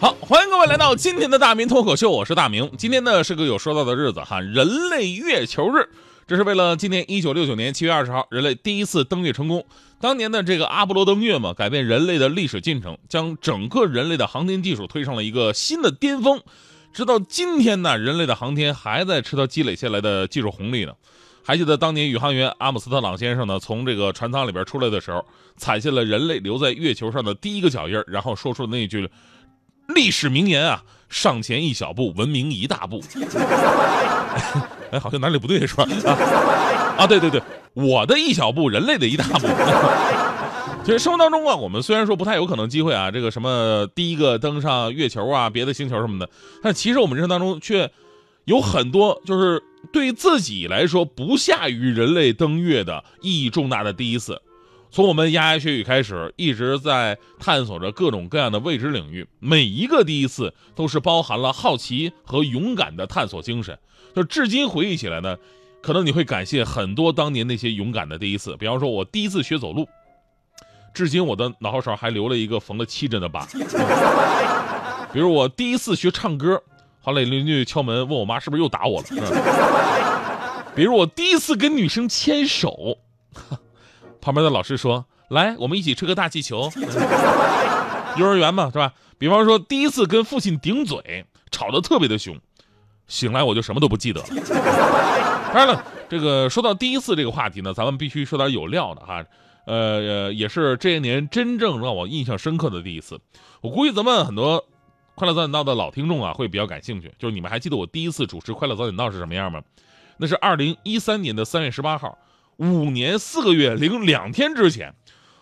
好，欢迎各位来到今天的大明脱口秀，我是大明。今天呢是个有说到的日子哈，人类月球日，这是为了纪念一九六九年七月二十号人类第一次登月成功。当年的这个阿波罗登月嘛，改变人类的历史进程，将整个人类的航天技术推上了一个新的巅峰。直到今天呢，人类的航天还在吃到积累下来的技术红利呢。还记得当年宇航员阿姆斯特朗先生呢，从这个船舱里边出来的时候，踩下了人类留在月球上的第一个脚印，然后说出了那句。历史名言啊，上前一小步，文明一大步。哎，好像哪里不对是吧？啊，对对对，我的一小步，人类的一大步。其实生活当中啊，我们虽然说不太有可能机会啊，这个什么第一个登上月球啊，别的星球什么的，但其实我们人生当中却有很多，就是对自己来说不下于人类登月的意义重大的第一次。从我们牙牙学语开始，一直在探索着各种各样的未知领域。每一个第一次都是包含了好奇和勇敢的探索精神。就至今回忆起来呢，可能你会感谢很多当年那些勇敢的第一次。比方说，我第一次学走路，至今我的脑后勺还留了一个缝了七针的疤。比如我第一次学唱歌，后来邻居敲门问我妈是不是又打我了。比如我第一次跟女生牵手。旁边的老师说：“来，我们一起吹个大气球。”幼儿园嘛，是吧？比方说，第一次跟父亲顶嘴，吵得特别的凶，醒来我就什么都不记得了。当然了，这个说到第一次这个话题呢，咱们必须说点有料的哈。呃，也是这些年真正让我印象深刻的第一次。我估计咱们很多快乐早点到的老听众啊，会比较感兴趣。就是你们还记得我第一次主持快乐早点到是什么样吗？那是二零一三年的三月十八号。五年四个月零两天之前，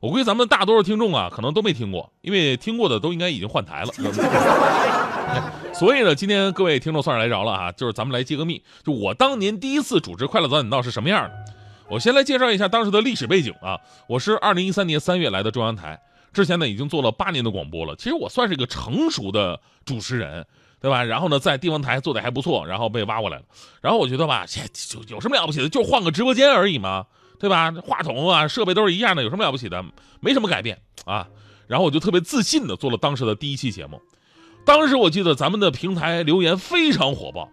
我估计咱们大多数听众啊，可能都没听过，因为听过的都应该已经换台了。所以呢，今天各位听众算是来着了啊，就是咱们来揭个秘，就我当年第一次主持《快乐早点到》是什么样的。我先来介绍一下当时的历史背景啊，我是二零一三年三月来的中央台，之前呢已经做了八年的广播了，其实我算是一个成熟的主持人。对吧？然后呢，在地方台做的还不错，然后被挖过来了。然后我觉得吧，这就有什么了不起的？就换个直播间而已嘛，对吧？话筒啊，设备都是一样的，有什么了不起的？没什么改变啊。然后我就特别自信的做了当时的第一期节目。当时我记得咱们的平台留言非常火爆，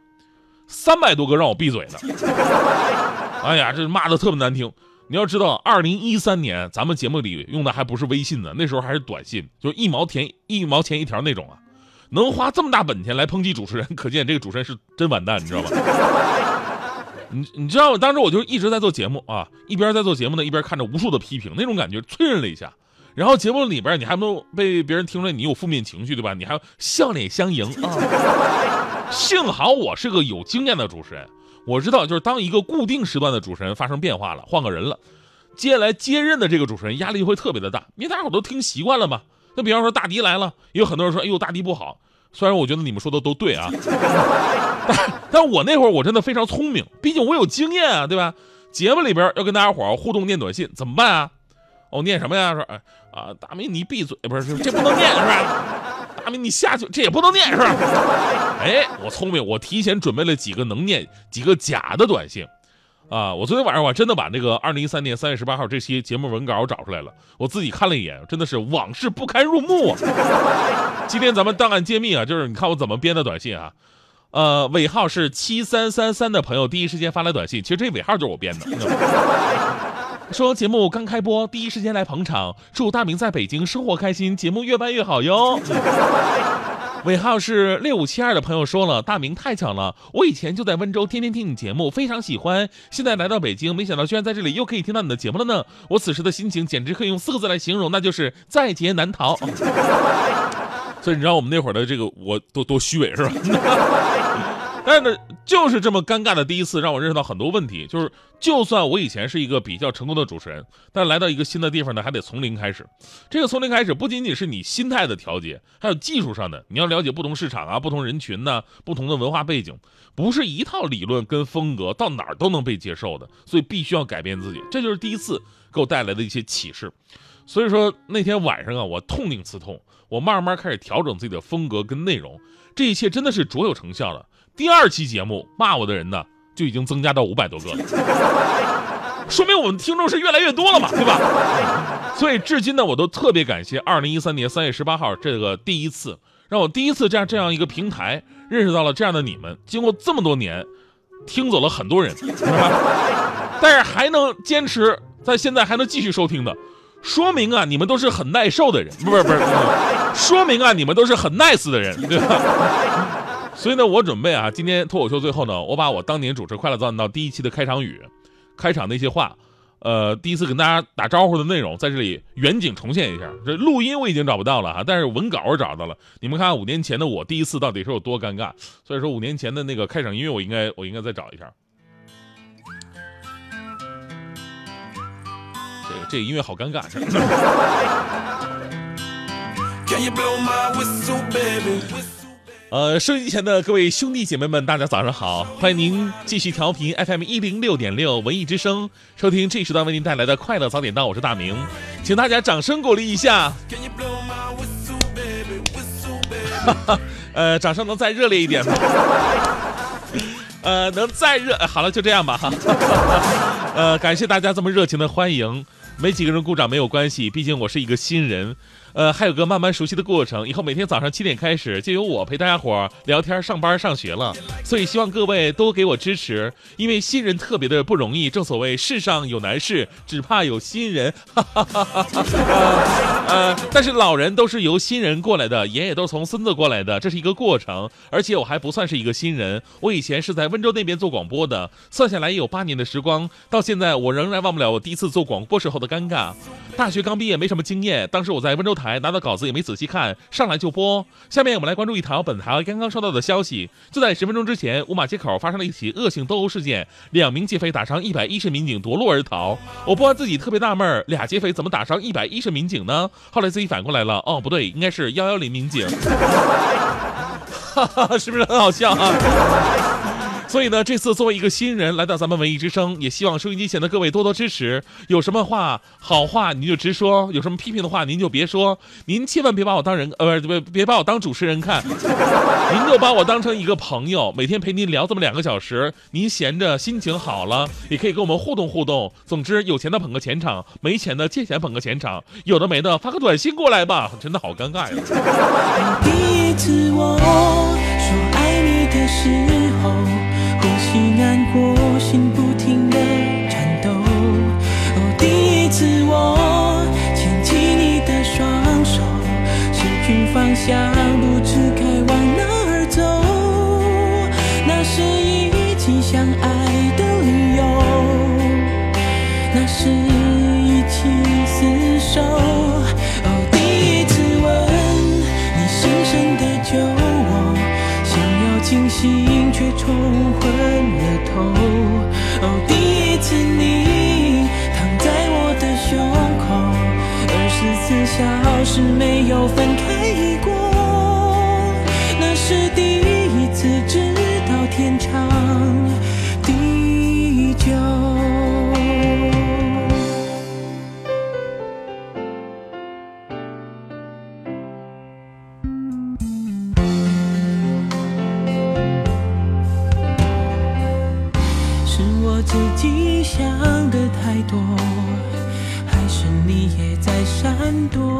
三百多个让我闭嘴的。哎呀，这骂的特别难听。你要知道，二零一三年咱们节目里用的还不是微信呢，那时候还是短信，就一毛钱一毛钱一条那种啊。能花这么大本钱来抨击主持人，可见这个主持人是真完蛋，你知道吗？你你知道，当时我就一直在做节目啊，一边在做节目呢，一边看着无数的批评，那种感觉催人泪下。然后节目里边你还没有被别人听出来你有负面情绪，对吧？你还笑脸相迎啊。幸好我是个有经验的主持人，我知道就是当一个固定时段的主持人发生变化了，换个人了，接下来接任的这个主持人压力会特别的大，因为大家伙都听习惯了嘛。那比方说大迪来了，有很多人说：“哎呦，大迪不好。”虽然我觉得你们说的都对啊，但但我那会儿我真的非常聪明，毕竟我有经验啊，对吧？节目里边要跟大家伙互动念短信，怎么办啊？哦，念什么呀？说哎啊，大明你闭嘴，不是这不能念是吧？大明你下去，这也不能念是吧？哎，我聪明，我提前准备了几个能念、几个假的短信。啊！我昨天晚上我真的把那个二零一三年三月十八号这期节目文稿找出来了，我自己看了一眼，真的是往事不堪入目啊！今天咱们档案揭秘啊，就是你看我怎么编的短信啊，呃，尾号是七三三三的朋友第一时间发来短信，其实这尾号就是我编的，说节目刚开播，第一时间来捧场，祝大明在北京生活开心，节目越办越好哟。尾号是六五七二的朋友说了：“大明太巧了，我以前就在温州，天天听你节目，非常喜欢。现在来到北京，没想到居然在这里又可以听到你的节目了呢。我此时的心情简直可以用四个字来形容，那就是在劫难逃。所以你知道我们那会儿的这个我多多虚伪是吧？但是，就是这么尴尬的第一次，让我认识到很多问题。就是就算我以前是一个比较成功的主持人，但来到一个新的地方呢，还得从零开始。这个从零开始，不仅仅是你心态的调节，还有技术上的，你要了解不同市场啊、不同人群呐、不同的文化背景，不是一套理论跟风格到哪儿都能被接受的，所以必须要改变自己。这就是第一次给我带来的一些启示。所以说那天晚上啊，我痛定思痛，我慢慢开始调整自己的风格跟内容，这一切真的是卓有成效的。第二期节目骂我的人呢，就已经增加到五百多个了，说明我们听众是越来越多了嘛，对吧？所以至今呢，我都特别感谢二零一三年三月十八号这个第一次，让我第一次这样这样一个平台认识到了这样的你们，经过这么多年，听走了很多人，但是还能坚持在现在还能继续收听的，说明啊，你们都是很耐受的人，不是不是，说明啊，你们都是很 nice 的人，对吧？所以呢，我准备啊，今天脱口秀最后呢，我把我当年主持《快乐早点到》第一期的开场语、开场那些话，呃，第一次跟大家打招呼的内容，在这里远景重现一下。这录音我已经找不到了哈，但是文稿我找到了。你们看五年前的我第一次到底是有多尴尬？所以说五年前的那个开场音乐，我应该我应该再找一下。这个这个音乐好尴尬。Can you blow my whistle, baby? 呃，收音机前的各位兄弟姐妹们，大家早上好！欢迎您继续调频 FM 一零六点六文艺之声，收听这一时段为您带来的快乐早点到，我是大明，请大家掌声鼓励一下。呃，掌声能再热烈一点吗？呃，能再热？好了，就这样吧哈。呃，感谢大家这么热情的欢迎，没几个人鼓掌没有关系，毕竟我是一个新人。呃，还有个慢慢熟悉的过程，以后每天早上七点开始就由我陪大家伙聊天、上班、上学了。所以希望各位多给我支持，因为新人特别的不容易。正所谓世上有难事，只怕有新人。哈哈哈哈哈。呃，但是老人都是由新人过来的，爷爷都是从孙子过来的，这是一个过程。而且我还不算是一个新人，我以前是在温州那边做广播的，算下来也有八年的时光。到现在我仍然忘不了我第一次做广播时候的尴尬。大学刚毕业，没什么经验，当时我在温州台拿到稿子也没仔细看，上来就播。下面我们来关注一条本台刚刚收到的消息，就在十分钟之前，五马街口发生了一起恶性斗殴事件，两名劫匪打伤一百一十民警夺路而逃。我播完自己特别纳闷，俩劫匪怎么打伤一百一十民警呢？后来自己反过来了，哦，不对，应该是幺幺零民警，哈哈，是不是很好笑啊？所以呢，这次作为一个新人来到咱们文艺之声，也希望收音机前的各位多多支持。有什么话好话您就直说，有什么批评的话您就别说。您千万别把我当人，呃，别别把我当主持人看，您就把我当成一个朋友，每天陪您聊这么两个小时。您闲着心情好了，也可以跟我们互动互动。总之，有钱的捧个钱场，没钱的借钱捧个钱场，有的没的发个短信过来吧。真的好尴尬呀。第一次我说爱你的时候，心不停的颤抖。哦，第一次我牵起你的双手，失去方向，不知该往哪儿走。那是一起相爱的理由，那是一起厮守。哦，第一次吻你深深的酒窝，想要清醒却冲昏了头。还是没有分开过，那是第一次知道天长地久。是我自己想的太多，还是你也在闪躲？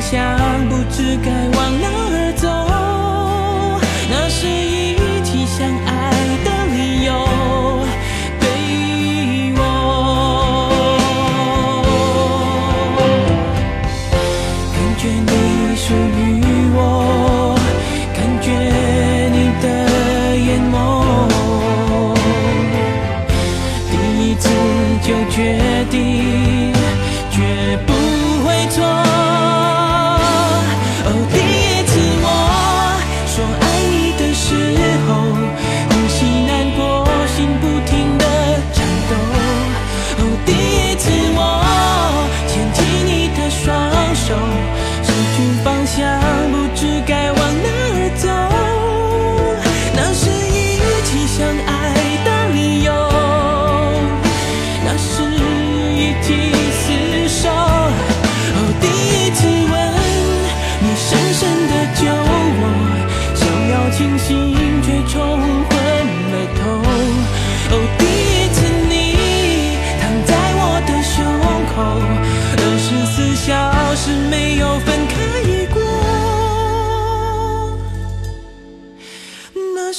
想不知该往哪儿走，那是一起相爱的理由。对我感觉你属于。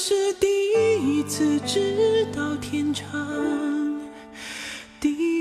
是第一次知道天长地。